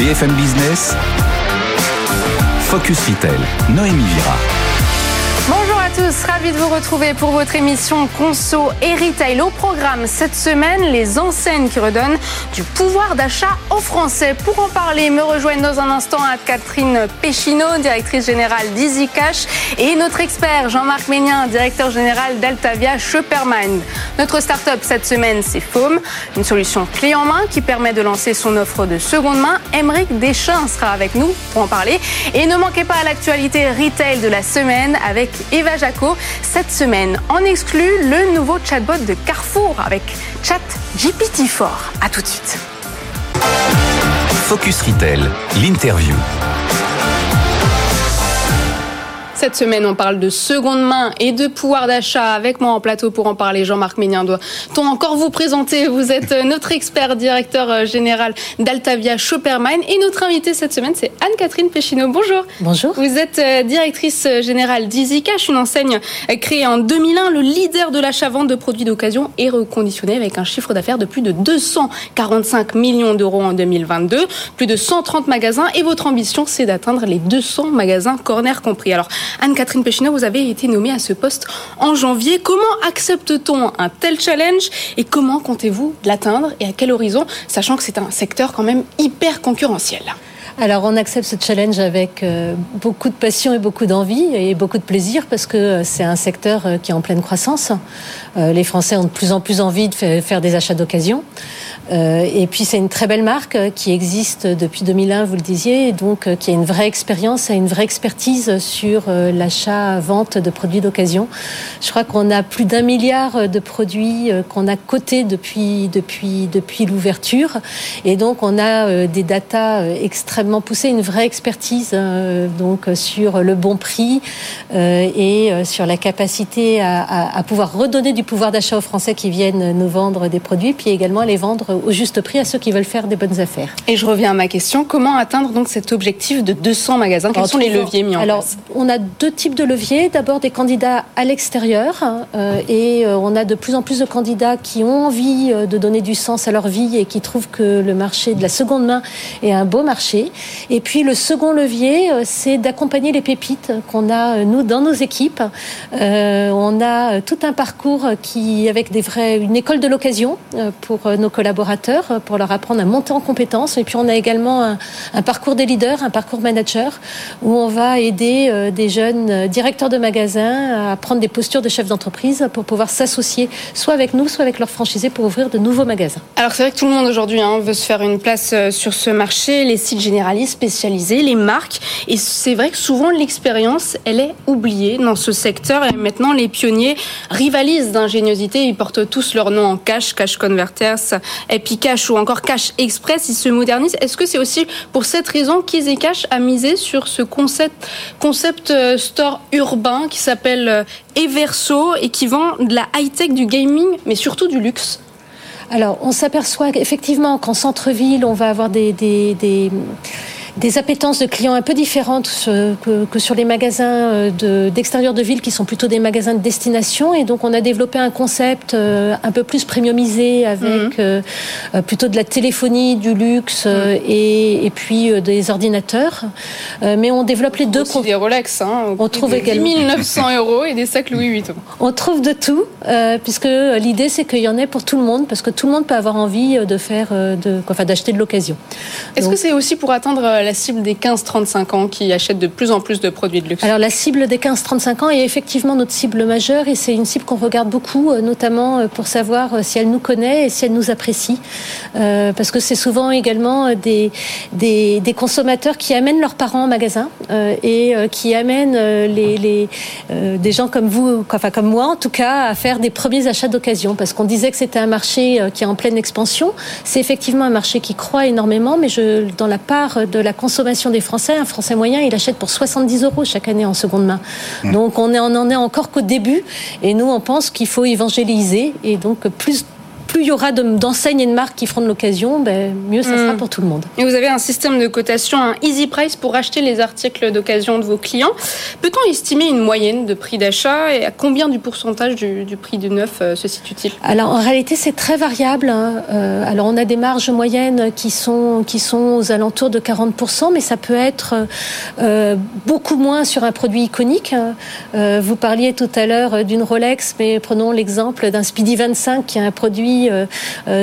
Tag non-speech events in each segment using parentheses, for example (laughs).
BFM Business, Focus Retail, Noémie Vira. Bonjour à tous, ravi de vous retrouver pour votre émission Conso et Retail. Au programme cette semaine, les enseignes qui redonnent du pouvoir d'achat aux Français. Pour en parler, me rejoignent dans un instant à Catherine Péchineau, directrice générale d'Easy Cash, et notre expert Jean-Marc Ménien, directeur général d'Altavia Shoppermind. Notre start-up cette semaine, c'est Foam, une solution clé en main qui permet de lancer son offre de seconde main. Emeric Deschamps sera avec nous pour en parler. Et ne manquez pas l'actualité retail de la semaine avec Eva Jaco. Cette semaine, en exclut le nouveau chatbot de Carrefour avec Chat GPT-4. À tout de suite. Focus Retail, l'interview. Cette semaine, on parle de seconde main et de pouvoir d'achat. Avec moi en plateau pour en parler, Jean-Marc Ménien. Doit-on encore vous présenter? Vous êtes notre expert, directeur général d'Altavia Shoppermine. Et notre invitée cette semaine, c'est Anne-Catherine Péchineau. Bonjour. Bonjour. Vous êtes directrice générale d'EasyCash, une enseigne créée en 2001, le leader de l'achat-vente de produits d'occasion et reconditionné avec un chiffre d'affaires de plus de 245 millions d'euros en 2022, plus de 130 magasins. Et votre ambition, c'est d'atteindre les 200 magasins corner compris. Alors, Anne-Catherine Péchineau, vous avez été nommée à ce poste en janvier. Comment accepte-t-on un tel challenge et comment comptez-vous l'atteindre et à quel horizon, sachant que c'est un secteur quand même hyper concurrentiel? Alors on accepte ce challenge avec beaucoup de passion et beaucoup d'envie et beaucoup de plaisir parce que c'est un secteur qui est en pleine croissance. Les Français ont de plus en plus envie de faire des achats d'occasion. Et puis c'est une très belle marque qui existe depuis 2001, vous le disiez, donc qui a une vraie expérience et une vraie expertise sur l'achat-vente de produits d'occasion. Je crois qu'on a plus d'un milliard de produits qu'on a cotés depuis depuis depuis l'ouverture, et donc on a des datas extrêmement poussées, une vraie expertise donc sur le bon prix et sur la capacité à, à, à pouvoir redonner du pouvoir d'achat aux Français qui viennent nous vendre des produits, puis également les vendre au juste prix à ceux qui veulent faire des bonnes affaires. Et je reviens à ma question, comment atteindre donc cet objectif de 200 magasins? Quels sont les leviers mis en Alors, place? on a deux types de leviers. D'abord des candidats à l'extérieur euh, et euh, on a de plus en plus de candidats qui ont envie euh, de donner du sens à leur vie et qui trouvent que le marché de la seconde main est un beau marché. Et puis le second levier, euh, c'est d'accompagner les pépites qu'on a euh, nous dans nos équipes. Euh, on a tout un parcours qui avec des vrais une école de l'occasion pour nos collaborateurs pour leur apprendre à monter en compétences. Et puis on a également un, parcours des leaders, un parcours manager où on va aider des jeunes directeurs de magasins à prendre des postures de chefs d'entreprise pour pouvoir s'associer soit avec nous, soit avec leurs franchisés pour ouvrir de nouveaux magasins. Alors c'est vrai que tout le monde aujourd'hui hein, veut se faire une place sur ce marché, les sites généralistes spécialisés, les marques, et c'est vrai que souvent l'expérience, elle est oubliée dans ce secteur, et maintenant les pionniers rivalisent d'ingéniosité, ils portent tous leur nom en cash, Cash Converters, Epicash ou encore Cash Express, ils se modernisent. Est-ce que c'est aussi pour cette raison qu'Easy Cash a misé sur ce concept, concept euh, store urbain qui s'appelle euh, Everso et qui vend de la high-tech, du gaming, mais surtout du luxe? Alors, on s'aperçoit effectivement qu'en centre-ville, on va avoir des, des, des des appétences de clients un peu différentes que, que sur les magasins d'extérieur de, de, ville qui sont plutôt des magasins de destination et donc on a développé un concept un peu plus premiumisé avec mmh. euh, plutôt de la téléphonie, du luxe mmh. et, et, puis euh, des ordinateurs. Euh, mais on développe les deux. Aussi des Rolex, hein, on trouve également 10 900 euros et des sacs Louis Vuitton. (laughs) On trouve de tout euh, puisque l'idée c'est qu'il y en ait pour tout le monde parce que tout le monde peut avoir envie de faire de, enfin d'acheter de l'occasion. Est-ce que c'est aussi pour atteindre la cible des 15-35 ans qui achètent de plus en plus de produits de luxe Alors la cible des 15-35 ans est effectivement notre cible majeure et c'est une cible qu'on regarde beaucoup, notamment pour savoir si elle nous connaît et si elle nous apprécie. Euh, parce que c'est souvent également des, consommateurs qui amènent leurs parents au magasin euh, et euh, qui amènent des gens comme vous, enfin comme moi en tout cas, à faire des premiers achats d'occasion. Parce qu'on disait que c'était un marché qui est en pleine expansion. C'est effectivement un marché qui croît énormément, mais je, dans la part de la consommation des Français, un Français moyen, il achète pour 70 euros chaque année en seconde main. Mmh. Donc on, est, on en est encore qu'au début. Et nous, on pense qu'il faut évangéliser et donc plus plus il y aura d'enseignes et de marques qui feront de l'occasion, ben, mieux ça sera hmm. pour tout le monde. Et vous avez un système de cotation, un easy price pour acheter les articles d'occasion de vos clients. Peut-on estimer une moyenne de prix d'achat et à combien du pourcentage du, prix du neuf euh, se situe-t-il? Alors en réalité c'est très variable. Hein. Euh, alors on a des marges moyennes qui sont, qui sont aux alentours de 40%, mais ça peut être euh, beaucoup moins sur un produit iconique. Hein. vous parliez tout à l'heure d'une Rolex, mais prenons l'exemple d'un Speedy 25 qui est un produit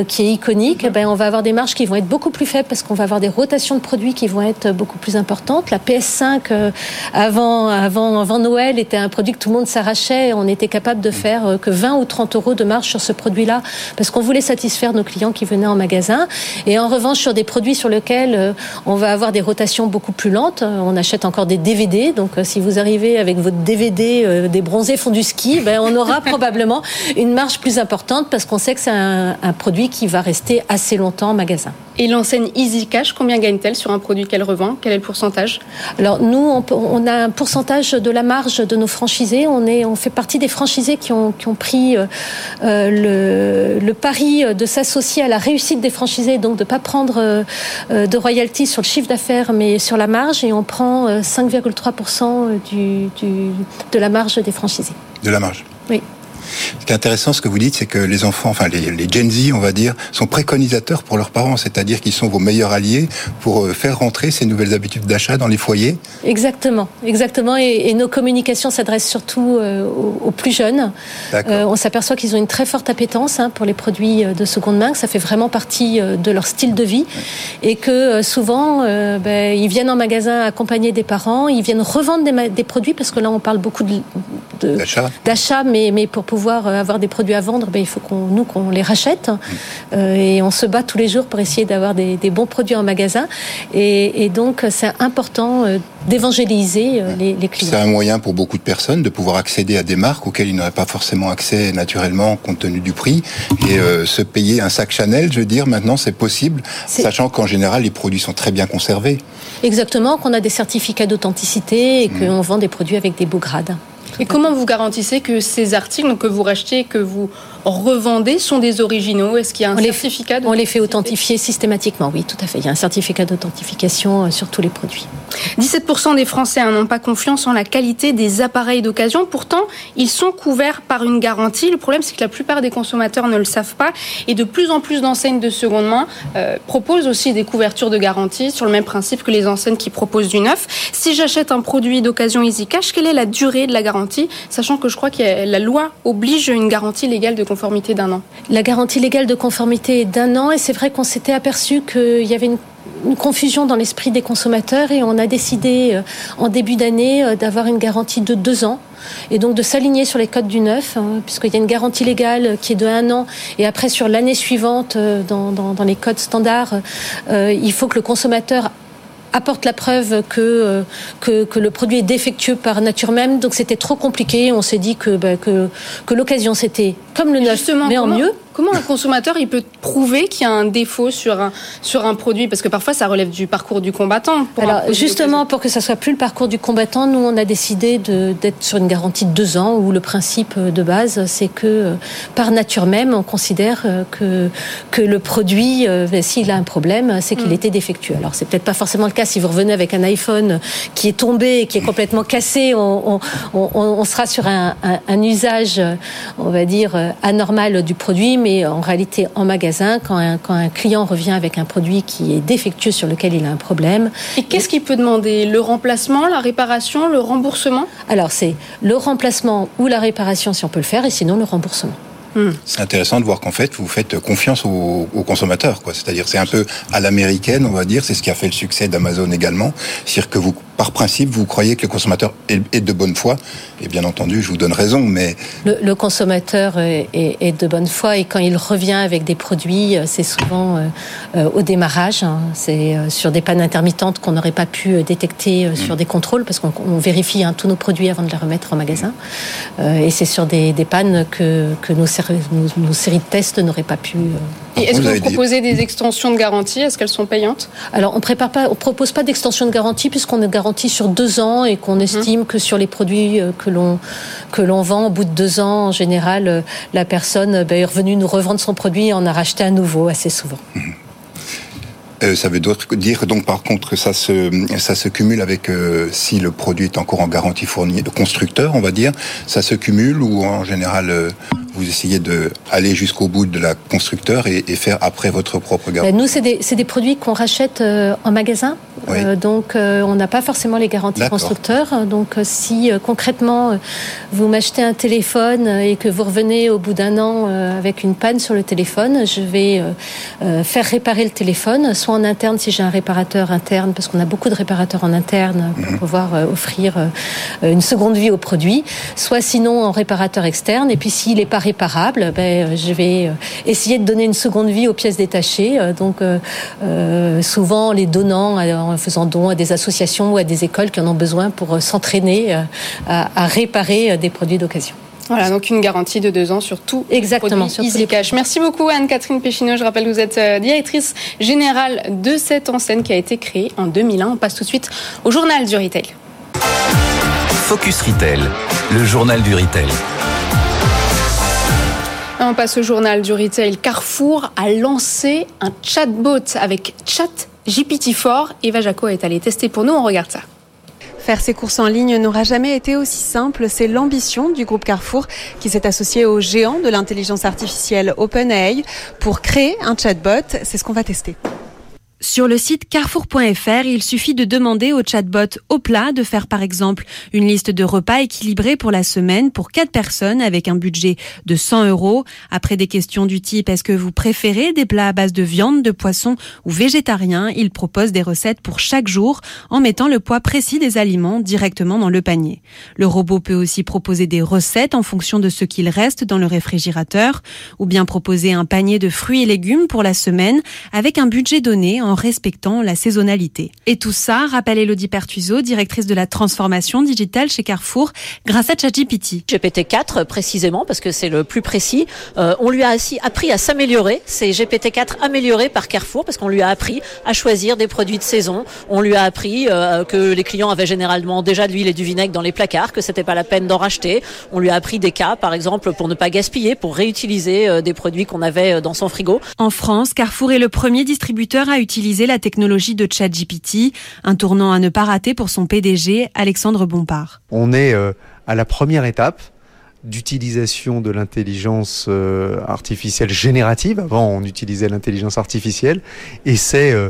qui est iconique. Mm-hmm. Ben, on va avoir des marges qui vont être beaucoup plus faibles parce qu'on va avoir des rotations de produits qui vont être beaucoup plus importantes. La PS5 avant, avant, avant Noël était un produit que tout le monde s'arrachait. On était capable de faire que 20 ou 30 euros de marge sur ce produit-là parce qu'on voulait satisfaire nos clients qui venaient en magasin. Et en revanche, sur des produits sur lesquels euh, on va avoir des rotations beaucoup plus lentes, euh, on achète encore des DVD. Donc, euh, si vous arrivez avec votre DVD des bronzés font du ski, ben, on aura (laughs) probablement une marge plus importante parce qu'on sait que c'est un, un produit qui va rester assez longtemps en magasin. Et l'enseigne Easy Cash, combien gagne-t-elle sur un produit qu'elle revend? Quel est le pourcentage? Alors nous, on, a un pourcentage de la marge de nos franchisés. On, est, on fait partie des franchisés qui ont, qui ont pris le, le, pari de s'associer à la réussite des franchisés, donc de ne pas prendre euh, de royalties sur le chiffre d'affaires, mais sur la marge, et on prend 5,3% euh, du, du, de la marge des franchisés. De la marge Oui. Ce qui est intéressant, ce que vous dites, c'est que les enfants, enfin les, les, Gen Z, on va dire, sont préconisateurs pour leurs parents, c'est-à-dire qu'ils sont vos meilleurs alliés pour euh, faire rentrer ces nouvelles habitudes d'achat dans les foyers. Exactement, exactement. Et, nos communications s'adressent surtout euh, aux, plus jeunes. Euh, on s'aperçoit qu'ils ont une très forte appétence hein, pour les produits de seconde main, que ça fait vraiment partie de leur style de vie, et que souvent, ben, ils viennent en magasin accompagnés des parents, ils viennent revendre des, des produits parce que là, on parle beaucoup d'achat, de, mais, mais pour pouvoir pouvoir euh, avoir des produits à vendre, ben, il faut qu'on nous qu'on les rachète. Euh, et on se bat tous les jours pour essayer d'avoir des, bons produits en magasin. Et, donc, c'est important euh, d'évangéliser les, clients. C'est un moyen pour beaucoup de personnes de pouvoir accéder à des marques auxquelles ils n'auraient pas forcément accès naturellement compte tenu du prix. Et se payer un sac Chanel, je veux dire, maintenant c'est possible, sachant qu'en général les produits sont très bien conservés. Exactement, qu'on a des certificats d'authenticité et mmh. qu'on vend des produits avec des beaux grades. Et comment vous garantissez que ces articles que vous rachetez, que vous revendez sont des originaux Est-ce qu'il y a un certificat On les fait authentifier systématiquement, oui, tout à fait. Il y a un certificat d'authentification euh, sur tous les produits. 17% des Français n'ont pas confiance en la qualité des appareils d'occasion. Pourtant, ils sont couverts par une garantie. Le problème, c'est que la plupart des consommateurs ne le savent pas. Et de plus en plus d'enseignes de seconde main euh, proposent aussi des couvertures de garantie sur le même principe que les enseignes qui proposent du neuf. Si j'achète un produit d'occasion Easy Cash, quelle est la durée de la garantie? Sachant que je crois que la loi oblige une garantie légale de La garantie légale de conformité est d'un an et c'est vrai qu'on s'était aperçu qu'il y avait une confusion dans l'esprit des consommateurs et on a décidé euh, en début d'année euh, d'avoir une garantie de deux ans et donc de s'aligner sur les codes du neuf, hein, puisqu'il y a une garantie légale qui est de un an et après sur l'année suivante euh, dans, les codes standards, il faut que le consommateur apporte la preuve que, le produit est défectueux par nature même. Donc c'était trop compliqué. On s'est dit que, bah, l'occasion c'était comme le neuf, mais en mieux. Comment un consommateur il peut prouver qu'il y a un défaut sur un, sur un produit? Parce que parfois ça relève du parcours du combattant. Alors justement, pour que ça soit plus le parcours du combattant, nous on a décidé d'être sur une garantie de deux ans où le principe de base c'est que euh, par nature même on considère euh, que, que le produit, euh, ben, s'il a un problème, c'est qu'il mm. était défectueux. Alors c'est peut-être pas forcément le cas si vous revenez avec un iPhone qui est tombé qui est complètement cassé, on, on, on, sera sur un, un, un, usage, on va dire, anormal du produit mais en réalité en magasin, quand un, quand un client revient avec un produit qui est défectueux sur lequel il a un problème. Et qu'est-ce qu'il peut demander? Le remplacement, la réparation, le remboursement? Alors c'est le remplacement ou la réparation si on peut le faire, et sinon le remboursement. Hmm. C'est intéressant de voir qu'en fait, vous faites confiance aux, consommateurs. C'est-à-dire, c'est un peu à l'américaine, on va dire. C'est ce qui a fait le succès d'Amazon également. C'est-à-dire que vous par principe, vous croyez que le consommateur est de bonne foi. Et bien entendu, je vous donne raison, mais... Le, consommateur est, de bonne foi et quand il revient avec des produits, euh, c'est souvent euh, euh, au démarrage. Hein. c'est sur des pannes intermittentes qu'on n'aurait pas pu détecter sur mm. des contrôles parce qu'on vérifie hein, tous nos produits avant de les remettre en magasin. et c'est sur des, pannes que, nos, nos, séries de tests n'auraient pas pu Et est-ce que vous proposez des extensions de garantie? Est-ce qu'elles sont payantes? Alors, on prépare pas, on propose pas d'extension de garantie puisqu'on est garantit sur deux ans et qu'on mhm. estime que sur les produits euh, que l'on que l'on vend au bout de deux ans, en général, euh, la personne ben, est revenue nous revendre son produit et en a racheté un nouveau assez souvent. Mhm. Euh, ça veut dire donc par contre ça se ça se cumule avec euh, si le produit est encore en garantie fournie de constructeur, on va dire, ça se cumule ou en général euh, vous essayez de aller jusqu'au bout de la constructeur et, faire après votre propre garantie. Ben, nous c'est des, des produits qu'on rachète en magasin, donc on n'a pas forcément les garanties constructeurs. Donc si concrètement vous m'achetez un téléphone et que vous revenez au bout d'un an avec une panne sur le téléphone, je vais faire réparer le téléphone soit en interne si j'ai un réparateur interne, parce qu'on a beaucoup de réparateurs en interne pour mhm. pouvoir euh, offrir euh, une seconde vie au produit, soit sinon en réparateur externe. Et puis s'il n'est pas réparable, ben, euh, je vais essayer de donner une seconde vie aux pièces détachées. Donc souvent les donnant en faisant don à des associations ou à des écoles qui en ont besoin pour s'entraîner à réparer des produits d'occasion. Voilà, donc une garantie de deux ans sur tout. Exactement, sur Easy Cash. Merci beaucoup Anne-Catherine Péchineau. Je rappelle que vous êtes euh, directrice générale de cette enseigne qui a été créée en 2001. On passe tout de suite au journal du retail. Focus Retail, le journal du retail. On passe au journal du retail. Carrefour a lancé un chatbot avec Chat GPT-4. Eva Jaco est allée tester pour nous. On regarde ça. Faire ses courses en ligne n'aura jamais été aussi simple. C'est l'ambition du groupe Carrefour qui s'est associé au géant de l'intelligence artificielle OpenAI pour créer un chatbot. C'est ce qu'on va tester. Sur le site carrefour.fr, il suffit de demander au chatbot au plat de faire par exemple une liste de repas équilibrés pour la semaine pour quatre personnes avec un budget de 100 euros. Après des questions du type est-ce que vous préférez des plats à base de viande, de poisson ou végétarien, il propose des recettes pour chaque jour en mettant le poids précis des aliments directement dans le panier. Le robot peut aussi proposer des recettes en fonction de ce qu'il reste dans le réfrigérateur ou bien proposer un panier de fruits et légumes pour la semaine avec un budget donné respectant la saisonnalité. Et tout ça, rappelle Elodie Pertuiseau, directrice de la transformation digitale chez Carrefour, grâce à ChatGPT. GPT-4 précisément, parce que c'est le plus précis. Euh, on lui a aussi appris à s'améliorer. C'est GPT-4 amélioré par Carrefour, parce qu'on lui a appris à choisir des produits de saison. On lui a appris euh, que les clients avaient généralement déjà de l'huile et du vinaigre dans les placards, que c'était pas la peine d'en racheter. On lui a appris des cas, par exemple, pour ne pas gaspiller, pour réutiliser euh, des produits qu'on avait dans son frigo. En France, Carrefour est le premier distributeur à utiliser utiliser la technologie de ChatGPT, un tournant à ne pas rater pour son PDG, Alexandre Bompard. On est euh, à la première étape d'utilisation de l'intelligence euh, artificielle générative. Avant, on utilisait l'intelligence artificielle. Et c'est euh,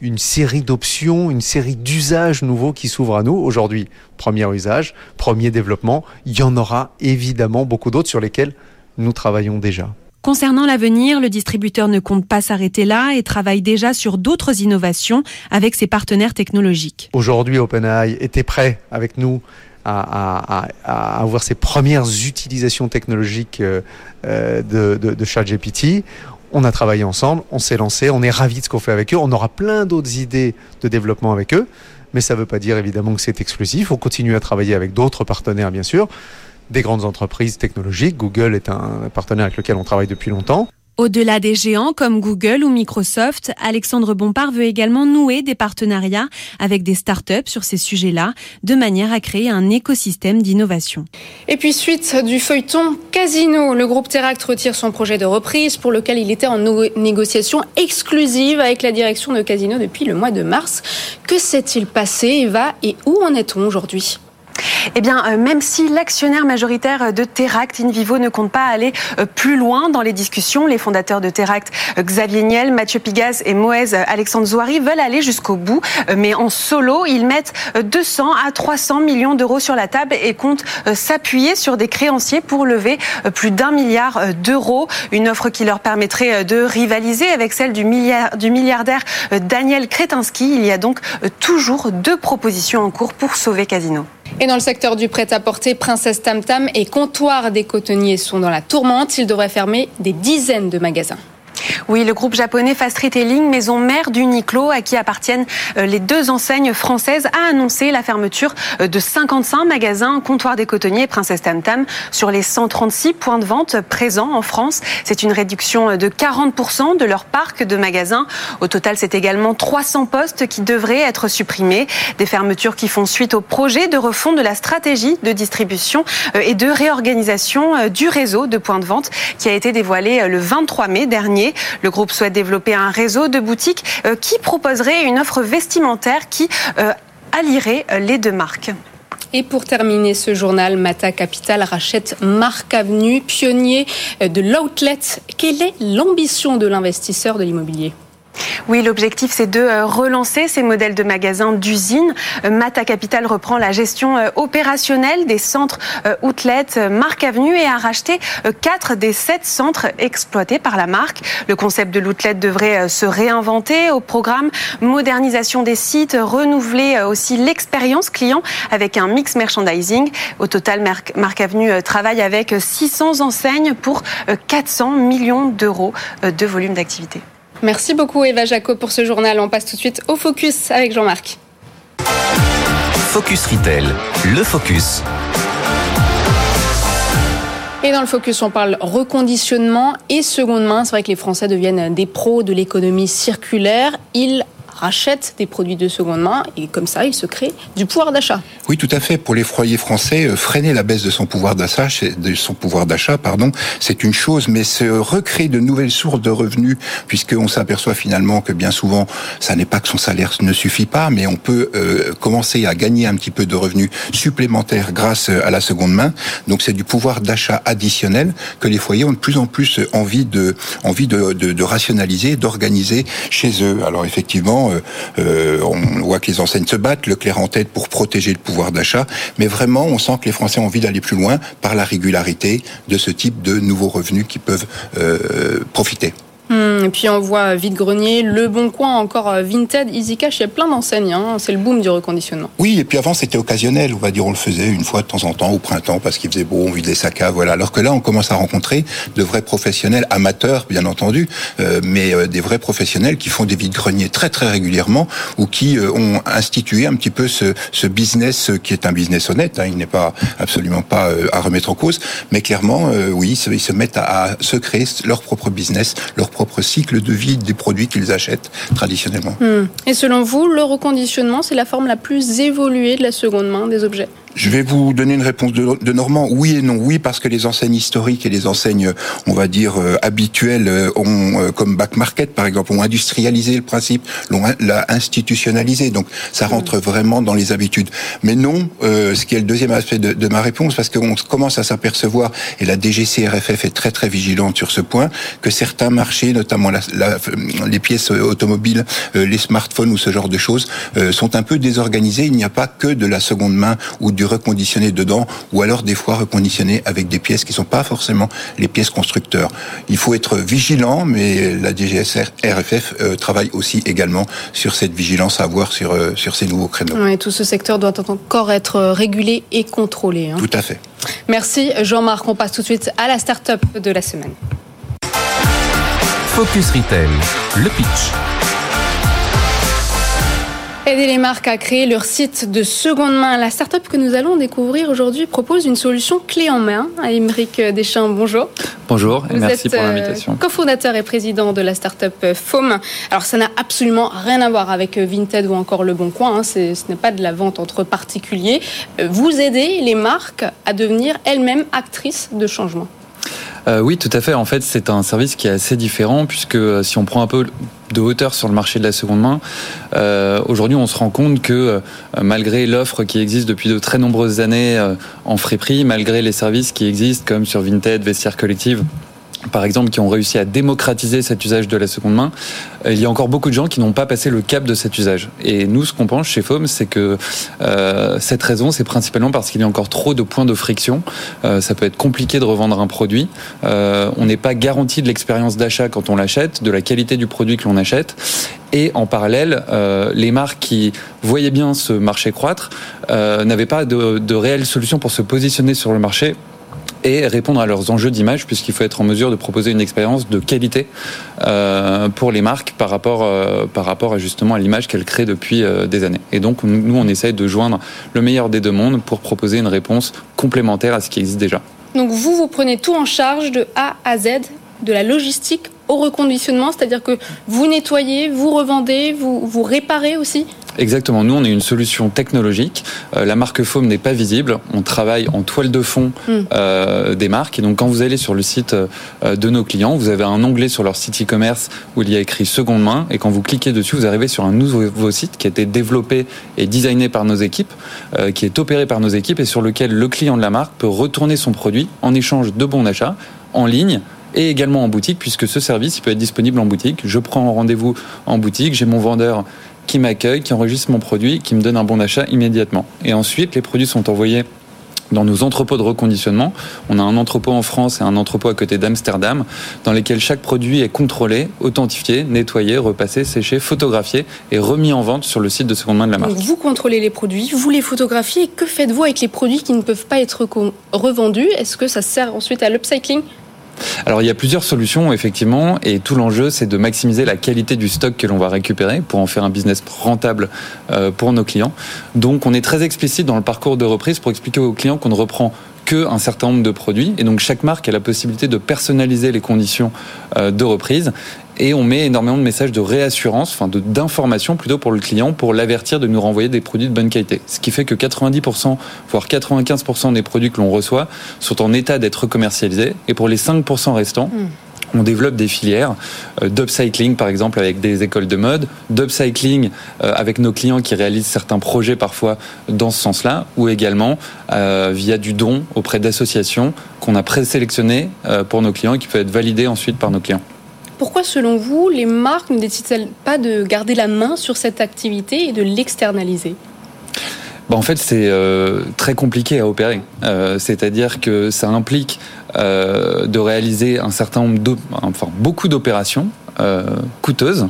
une série d'options, une série d'usages nouveaux qui s'ouvrent à nous. Aujourd'hui, premier usage, premier développement. Il y en aura évidemment beaucoup d'autres sur lesquels nous travaillons déjà. Concernant l'avenir, le distributeur ne compte pas s'arrêter là et travaille déjà sur d'autres innovations avec ses partenaires technologiques. Aujourd'hui, OpenAI était prêt avec nous à, avoir ses premières utilisations technologiques euh, euh, de, de, de ChatGPT. On a travaillé ensemble, on s'est lancé, on est ravis de ce qu'on fait avec eux. On aura plein d'autres idées de développement avec eux, mais ça ne veut pas dire évidemment que c'est exclusif. On continue à travailler avec d'autres partenaires, bien sûr des grandes entreprises technologiques. Google est un partenaire avec lequel on travaille depuis longtemps. Au-delà des géants comme Google ou Microsoft, Alexandre Bompard veut également nouer des partenariats avec des startups sur ces sujets-là, de manière à créer un écosystème d'innovation. Et puis suite du feuilleton Casino, le groupe Teract retire son projet de reprise pour lequel il était en négociation exclusive avec la direction de Casino depuis le mois de mars. Que s'est-il passé, Eva, et où en est-on aujourd'hui? Eh bien, euh, même si l'actionnaire majoritaire de Teract, Invivo, ne compte pas aller euh, plus loin dans les discussions, les fondateurs de Teract, euh, Xavier Niel, Mathieu Pigas et Moez Alexandre Zouari, veulent aller jusqu'au bout. Mais en solo, ils mettent 200 à 300 millions d'euros sur la table et comptent s'appuyer sur des créanciers pour lever plus d'un milliard d'euros. Une offre qui leur permettrait de rivaliser avec celle du, du milliardaire Daniel Kretinsky. Il y a donc toujours deux propositions en cours pour sauver Casino. Et dans le secteur du prêt-à-porter, Princesse Tam Tam et Comptoir des Cotonniers sont dans la tourmente. Ils devraient fermer des dizaines de magasins. Oui, le groupe japonais Fast Retailing, maison mère d'Uniqlo, à qui appartiennent euh, les deux enseignes françaises, a annoncé la fermeture euh, de 55 magasins, comptoirs des cotonniers et Princesse Tam Tam sur les 136 points de vente présents en France. C'est une réduction de 40% de leur parc de magasins. Au total, c'est également 300 postes qui devraient être supprimés. Des fermetures qui font suite au projet de refond de la stratégie de distribution euh, et de réorganisation du réseau de points de vente qui a été dévoilé le 23 mai dernier. Le groupe souhaite développer un réseau de boutiques euh, qui proposerait une offre vestimentaire qui euh, allierait euh, les deux marques. Et pour terminer ce journal, Mata Capital rachète Marc Avenue, pionnier de l'outlet. Quelle est l'ambition de l'investisseur de l'immobilier? Oui, l'objectif, c'est de euh, relancer ces modèles de magasins d'usine. Euh, Mata Capital reprend la gestion euh, opérationnelle des centres outlet Marc Avenue et a racheté quatre des sept centres exploités par la marque. Le concept de l'outlet devrait se réinventer au programme modernisation des sites, renouveler aussi l'expérience client avec un mix merchandising. Au total, Marc Avenue travaille avec 600 enseignes pour 400 millions d'euros de volume d'activité. Merci beaucoup Eva Jaco pour ce journal. On passe tout de suite au Focus avec Jean-Marc. Focus Retail, le Focus. Et dans le focus, on parle reconditionnement et seconde main. C'est vrai que les Français deviennent des pros de l'économie circulaire. Ils rachètent des produits de seconde main et comme ça, il se crée du pouvoir d'achat. Oui, tout à fait. Pour les foyers français, euh, freiner la baisse de son pouvoir d'achat, pardon, c'est une chose, mais se recréer de nouvelles sources de revenus, puisqu'on s'aperçoit finalement que bien souvent, ça n'est pas que son salaire ne suffit pas, mais on peut euh, commencer à gagner un petit peu de revenus supplémentaires grâce à la seconde main. Donc c'est du pouvoir d'achat additionnel que les foyers ont de plus en plus envie de envie de rationaliser, d'organiser chez eux. Alors effectivement, euh, euh, on voit que les enseignes se battent, le clair en tête pour protéger le pouvoir d'achat, mais vraiment, on sent que les Français ont envie d'aller plus loin par la régularité de ce type de nouveaux revenus qui peuvent euh, profiter. Hmm, et puis on voit Vide Grenier, Le Bon Coin, encore euh, Vinted, Easy Cash, il y a plein d'enseignes. Hein. C'est le boom du reconditionnement. Oui, et puis avant c'était occasionnel, on va dire, on le faisait une fois de temps en temps au printemps parce qu'il faisait beau, on vidait sa cave, voilà. Alors que là, on commence à rencontrer de vrais professionnels, amateurs bien entendu, euh, mais euh, des vrais professionnels qui font des vides greniers très très régulièrement ou qui ont institué un petit peu ce, business qui est un business honnête. Hein. il n'est pas absolument pas à remettre en cause, mais clairement, oui, ils se, mettent à, à, se créer leur propre business, leur propre cycle de vie des produits qu'ils achètent traditionnellement. Hmm. Et selon vous, le reconditionnement, c'est la forme la plus évoluée de la seconde main des objets? Je vais vous donner une réponse de, Normand. Oui et non. Oui, parce que les enseignes historiques et les enseignes, on va dire, euh, habituelles, euh, ont, euh, comme Back Market, par exemple, ont industrialisé le principe, l'ont institutionnalisé. Donc, ça rentre vraiment dans les habitudes. Mais non, ce qui est le deuxième aspect de, ma réponse, parce qu'on commence à s'apercevoir, et la DGCRFF est très très vigilante sur ce point, que certains marchés, notamment la, les pièces automobiles, les smartphones ou ce genre de choses, sont un peu désorganisés. Il n'y a pas que de la seconde main ou du reconditionné dedans, ou alors des fois reconditionné avec des pièces qui sont pas forcément les pièces constructeurs. Il faut être vigilant, mais la DGSR RFF euh, travaille aussi également sur cette vigilance à avoir sur, euh, sur ces nouveaux créneaux. Oui, tout ce secteur doit encore être régulé et contrôlé. Hein. Tout à fait. Merci Jean-Marc. On passe tout de suite à la start-up de la semaine. Focus Retail, le pitch. Aider les marques à créer leur site de seconde main. La start-up que nous allons découvrir aujourd'hui propose une solution clé en main. Émeric Deschamps, bonjour. Bonjour et merci pour l'invitation. Euh, cofondateur et président de la start-up euh, Foam. Alors ça n'a absolument rien à voir avec euh, Vinted ou encore Le Bon Coin. Hein. Ce n'est pas de la vente entre particuliers. Vous aidez les marques à devenir elles-mêmes actrices de changement. Euh, oui, tout à fait. En fait, c'est un service qui est assez différent puisque euh, si on prend un peu de hauteur sur le marché de la seconde main, euh, aujourd'hui on se rend compte que malgré l'offre qui existe depuis de très nombreuses années en frais prix, malgré les services qui existent comme sur Vinted, Vestiaire Collective, par exemple, qui ont réussi à démocratiser cet usage de la seconde main, euh, il y a encore beaucoup de gens qui n'ont pas passé le cap de cet usage. Et nous, ce qu'on pense chez FOM, c'est que euh, cette raison, c'est principalement parce qu'il y a encore trop de points de friction. Euh, ça peut être compliqué de revendre un produit. On n'est pas garanti de l'expérience d'achat quand on l'achète, de la qualité du produit que l'on achète. Et en parallèle, les marques qui voyaient bien ce marché croître n'avaient pas de, de réelle solution pour se positionner sur le marché et répondre à leurs enjeux d'image puisqu'il faut être en mesure de proposer une expérience de qualité euh, pour les marques par rapport euh, par rapport à justement à l'image qu'elles créent depuis euh, des années. Et donc nous on essaye de joindre le meilleur des deux mondes pour proposer une réponse complémentaire à ce qui existe déjà. Donc vous vous prenez tout en charge de A à Z de la logistique au reconditionnement, c'est-à-dire que vous nettoyez, vous revendez, vous, vous réparez aussi Exactement. Nous, on est une solution technologique. Euh, la marque Foam n'est pas visible. On travaille en toile de fond mm. euh, des marques. Et donc, quand vous allez sur le site euh, de nos clients, vous avez un onglet sur leur site e-commerce où il y a écrit seconde main. Et quand vous cliquez dessus, vous arrivez sur un nouveau site qui a été développé et designé par nos équipes, euh, qui est opéré par nos équipes et sur lequel le client de la marque peut retourner son produit en échange de bons d'achat en ligne et également en boutique, puisque ce service il peut être disponible en boutique. Je prends rendez-vous en boutique, j'ai mon vendeur qui m'accueille, qui enregistre mon produit, qui me donne un bon d'achat immédiatement. Et ensuite, les produits sont envoyés dans nos entrepôts de reconditionnement. On a un entrepôt en France et un entrepôt à côté d'Amsterdam, dans lesquels chaque produit est contrôlé, authentifié, nettoyé, repassé, séché, photographié et remis en vente sur le site de seconde main de la marque. vous contrôlez les produits, vous les photographiez. Que faites-vous avec les produits qui ne peuvent pas être revendus? Est-ce que ça sert ensuite à l'upcycling? Alors il y a plusieurs solutions effectivement et tout l'enjeu c'est de maximiser la qualité du stock que l'on va récupérer pour en faire un business rentable euh, pour nos clients. Donc on est très explicite dans le parcours de reprise pour expliquer aux clients qu'on ne reprend que un certain nombre de produits et donc chaque marque a la possibilité de personnaliser les conditions euh, de reprise et on met énormément de messages de réassurance, enfin d'information plutôt pour le client pour l'avertir de nous renvoyer des produits de bonne qualité. Ce qui fait que 90% voire 95% des produits que l'on reçoit sont en état d'être commercialisés et pour les 5% restants, hmm. On développe des filières euh, d'upcycling, par exemple, avec des écoles de mode, d'upcycling euh, avec nos clients qui réalisent certains projets parfois dans ce sens-là, ou également euh, via du don auprès d'associations qu'on a présélectionnées pour nos clients et qui peut être validé ensuite par nos clients. Pourquoi, selon vous, les marques ne décident-elles pas de garder la main sur cette activité et de l'externaliser? Bah en fait, c'est euh, très compliqué à opérer. Euh, C'est-à-dire que ça implique euh, de réaliser un certain nombre, enfin beaucoup d'opérations coûteuses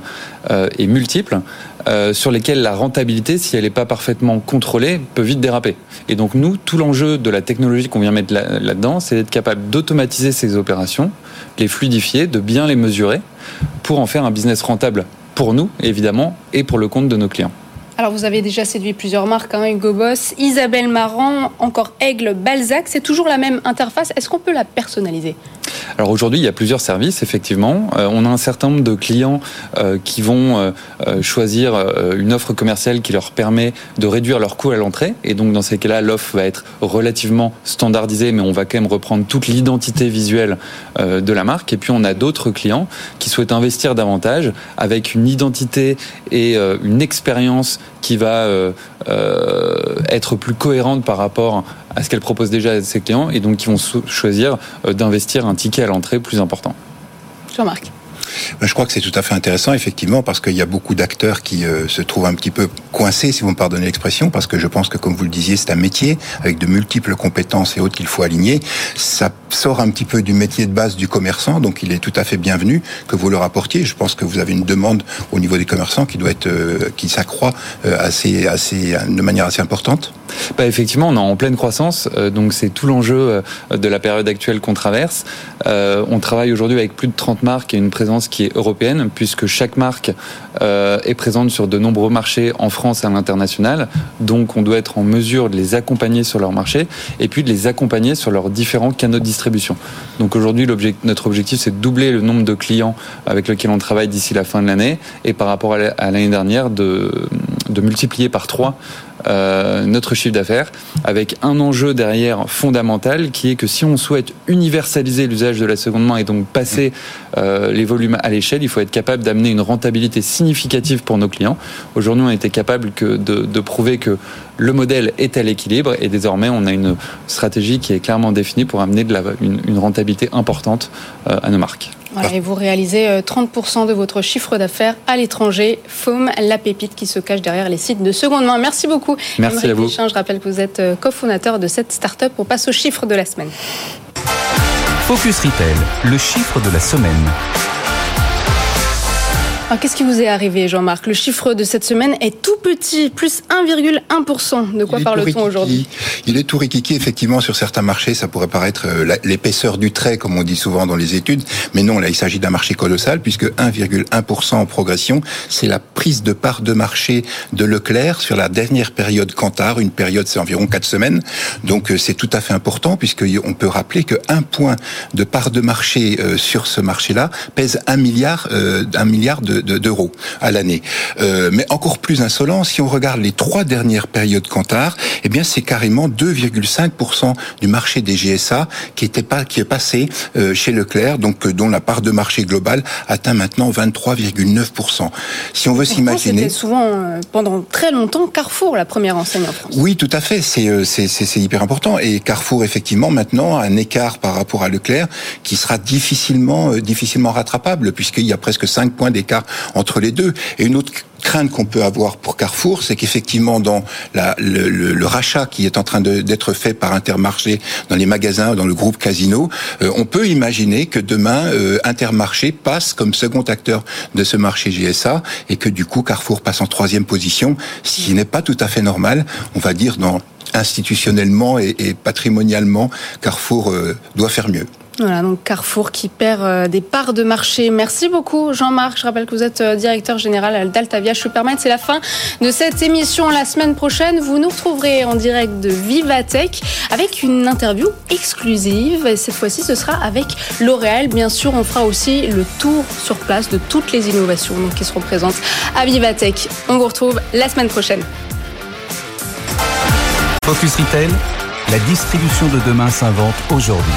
et multiples. Euh, sur lesquelles la rentabilité, si elle n'est pas parfaitement contrôlée, peut vite déraper. Et donc nous, tout l'enjeu de la technologie qu'on vient mettre là-dedans, c'est d'être capable d'automatiser ces opérations, les fluidifier, de bien les mesurer, pour en faire un business rentable pour nous, évidemment, et pour le compte de nos clients. Alors vous avez déjà séduit plusieurs marques, hein, Hugo Boss, Isabelle Marant, encore Aigle, Balzac. C'est toujours la même interface. Est-ce qu'on peut la personnaliser? Alors aujourd'hui, il y a plusieurs services, effectivement. Euh, on a un certain nombre de clients euh, qui vont euh, choisir une offre commerciale qui leur permet de réduire leur coût à l'entrée. Et donc dans ces cas-là, l'offre va être relativement standardisée, mais on va quand même reprendre toute l'identité visuelle de la marque. Et puis on a d'autres clients qui souhaitent investir davantage avec une identité et une expérience qui va être plus cohérente par rapport à ce qu'elle propose déjà à ses clients et donc qui vont choisir euh, d'investir un ticket à l'entrée plus important. Jean-Marc. Ben, je crois que c'est tout à fait intéressant, effectivement, parce qu'il y a beaucoup d'acteurs qui euh, se trouvent un petit peu coincés, si vous me pardonnez l'expression, parce que je pense que, comme vous le disiez, c'est un métier avec de multiples compétences et autres qu'il faut aligner. Ça sort un petit peu du métier de base du commerçant, donc il est tout à fait bienvenu que vous le rapportiez. Je pense que vous avez une demande au niveau des commerçants qui doit être, euh, qui s'accroît euh, assez, assez, de manière assez importante. Bah effectivement, on est en pleine croissance, donc c'est tout l'enjeu de la période actuelle qu'on traverse. on travaille aujourd'hui avec plus de 30 marques et une présence qui est européenne, puisque chaque marque euh, est présente sur de nombreux marchés en France et à l'international. Donc on doit être en mesure de les accompagner sur leur marché et puis de les accompagner sur leurs différents canaux de distribution. Donc aujourd'hui, notre objectif, c'est de doubler le nombre de clients avec lesquels on travaille d'ici la fin de l'année et par rapport à l'année dernière, de, multiplier par trois euh, notre chiffre d'affaires, avec un enjeu derrière fondamental qui est que si on souhaite universaliser l'usage de la seconde main et donc passer euh, les volumes à l'échelle, il faut être capable d'amener une rentabilité significative pour nos clients. Aujourd'hui, on été capable que de, de prouver que le modèle est à l'équilibre et désormais on a une stratégie qui est clairement définie pour amener de la, une, une, rentabilité importante euh, à nos marques. Voilà, et vous réalisez 30% euh, de votre chiffre d'affaires à l'étranger. FOM, la pépite qui se cache derrière les sites de seconde main. Merci beaucoup. Merci à vous. je rappelle que vous êtes euh, cofondateur de cette start-up. On passe au chiffre de la semaine. Focus Retail, le chiffre de la semaine. Alors qu'est-ce qui vous est arrivé, Jean-Marc? Le chiffre de cette semaine est tout petit, plus 1,1%. De quoi parle-t-on aujourd'hui? Il est tout rikiki, effectivement, sur certains marchés. Ça pourrait paraître euh, l'épaisseur du trait, comme on dit souvent dans les études. Mais non, là, il s'agit d'un marché colossal, puisque 1,1% en progression, c'est la prise de part de marché de Leclerc sur la dernière période Cantar. Une période, c'est environ 4 semaines. Donc, euh, c'est tout à fait important, puisqu'on peut rappeler que un point de part de marché euh, sur ce marché-là pèse un milliard, un milliard de d'euros à l'année. Euh, mais encore plus insolent, si on regarde les trois dernières périodes Cantar, eh bien c'est carrément 2,5% du marché des GSA qui était pas qui est passé euh, chez Leclerc, donc euh, dont la part de marché globale atteint maintenant 23,9%. Si on veut s'imaginer, c'était souvent pendant très longtemps Carrefour la première enseigne en France. Oui, tout à fait, c'est c'est hyper important et Carrefour effectivement maintenant a un écart par rapport à Leclerc qui sera difficilement difficilement rattrapable puisqu'il y a presque 5 points d'écart entre les deux. Et une autre crainte qu'on peut avoir pour Carrefour, c'est qu'effectivement dans le, rachat qui est en train d'être fait par Intermarché dans les magasins, dans le groupe Casino, euh, on peut imaginer que demain euh, Intermarché passe comme second acteur de ce marché GSA et que du coup Carrefour passe en troisième position, ce qui n'est pas tout à fait normal, on va dire dans institutionnellement et, patrimonialement, Carrefour euh, doit faire mieux. Voilà, donc Carrefour qui perd euh, des parts de marché. Merci beaucoup Jean-Marc. Je rappelle que vous êtes euh, directeur général d'Altavia Superman. C'est la fin de cette émission. La semaine prochaine, vous nous retrouverez en direct de Vivatech avec une interview exclusive. Et cette fois-ci, ce sera avec L'Oréal. Bien sûr, on fera aussi le tour sur place de toutes les innovations qui seront présentes à Vivatech. On vous retrouve la semaine prochaine. Focus Retail, la distribution de demain s'invente aujourd'hui.